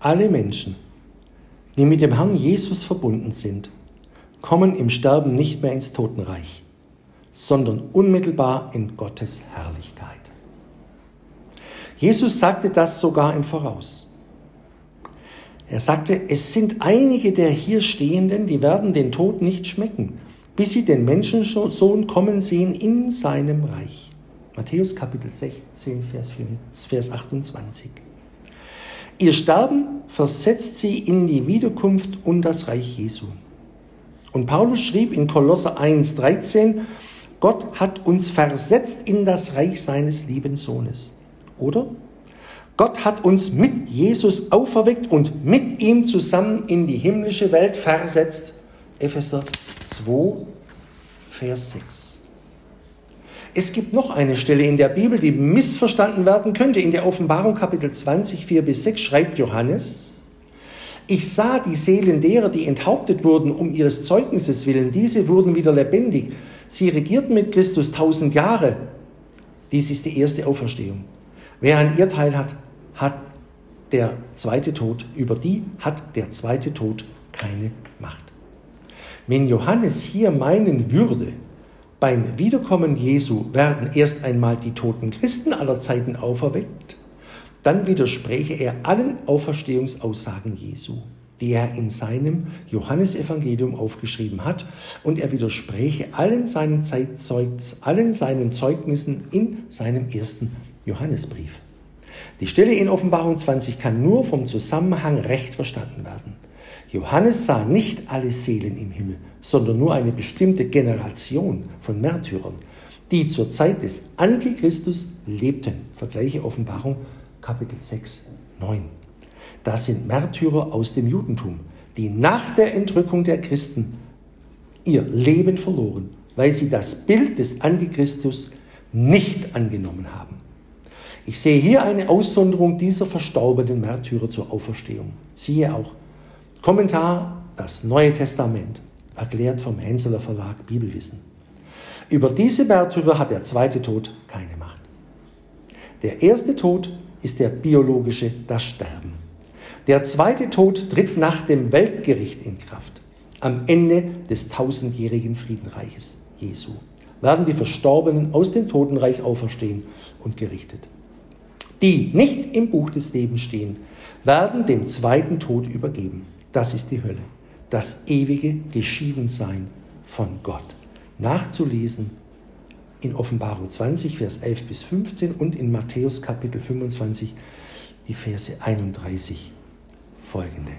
alle Menschen, die mit dem Herrn Jesus verbunden sind, kommen im Sterben nicht mehr ins Totenreich, sondern unmittelbar in Gottes Herrlichkeit. Jesus sagte das sogar im Voraus. Er sagte, es sind einige der hier Stehenden, die werden den Tod nicht schmecken, bis sie den Menschensohn kommen sehen in seinem Reich. Matthäus Kapitel 16, Vers, 4, Vers 28. Ihr Sterben versetzt sie in die Wiederkunft und das Reich Jesu. Und Paulus schrieb in Kolosser 1, 13, Gott hat uns versetzt in das Reich seines lieben Sohnes. Oder? Gott hat uns mit Jesus auferweckt und mit ihm zusammen in die himmlische Welt versetzt. Epheser 2, Vers 6. Es gibt noch eine Stelle in der Bibel, die missverstanden werden könnte. In der Offenbarung Kapitel 20, 4 bis 6 schreibt Johannes, ich sah die Seelen derer, die enthauptet wurden um ihres Zeugnisses willen, diese wurden wieder lebendig. Sie regierten mit Christus tausend Jahre. Dies ist die erste Auferstehung. Wer an ihr Teil hat, hat der zweite Tod. Über die hat der zweite Tod keine Macht. Wenn Johannes hier meinen würde, beim Wiederkommen Jesu werden erst einmal die toten Christen aller Zeiten auferweckt, dann widerspräche er allen Auferstehungsaussagen Jesu, die er in seinem Johannesevangelium aufgeschrieben hat, und er widerspräche allen seinen, Zeitzeugs, allen seinen Zeugnissen in seinem ersten Johannesbrief. Die Stelle in Offenbarung 20 kann nur vom Zusammenhang recht verstanden werden. Johannes sah nicht alle Seelen im Himmel, sondern nur eine bestimmte Generation von Märtyrern, die zur Zeit des Antichristus lebten. Vergleiche Offenbarung Kapitel 6, 9. Das sind Märtyrer aus dem Judentum, die nach der Entrückung der Christen ihr Leben verloren, weil sie das Bild des Antichristus nicht angenommen haben. Ich sehe hier eine Aussonderung dieser verstorbenen Märtyrer zur Auferstehung. Siehe auch Kommentar Das Neue Testament, erklärt vom Henseler Verlag Bibelwissen. Über diese Märtyrer hat der zweite Tod keine Macht. Der erste Tod ist der biologische, das Sterben. Der zweite Tod tritt nach dem Weltgericht in Kraft. Am Ende des tausendjährigen Friedenreiches Jesu werden die Verstorbenen aus dem Totenreich auferstehen und gerichtet. Die nicht im Buch des Lebens stehen, werden den zweiten Tod übergeben. Das ist die Hölle. Das ewige Geschiedensein von Gott. Nachzulesen in Offenbarung 20, Vers 11 bis 15 und in Matthäus Kapitel 25, die Verse 31 folgende.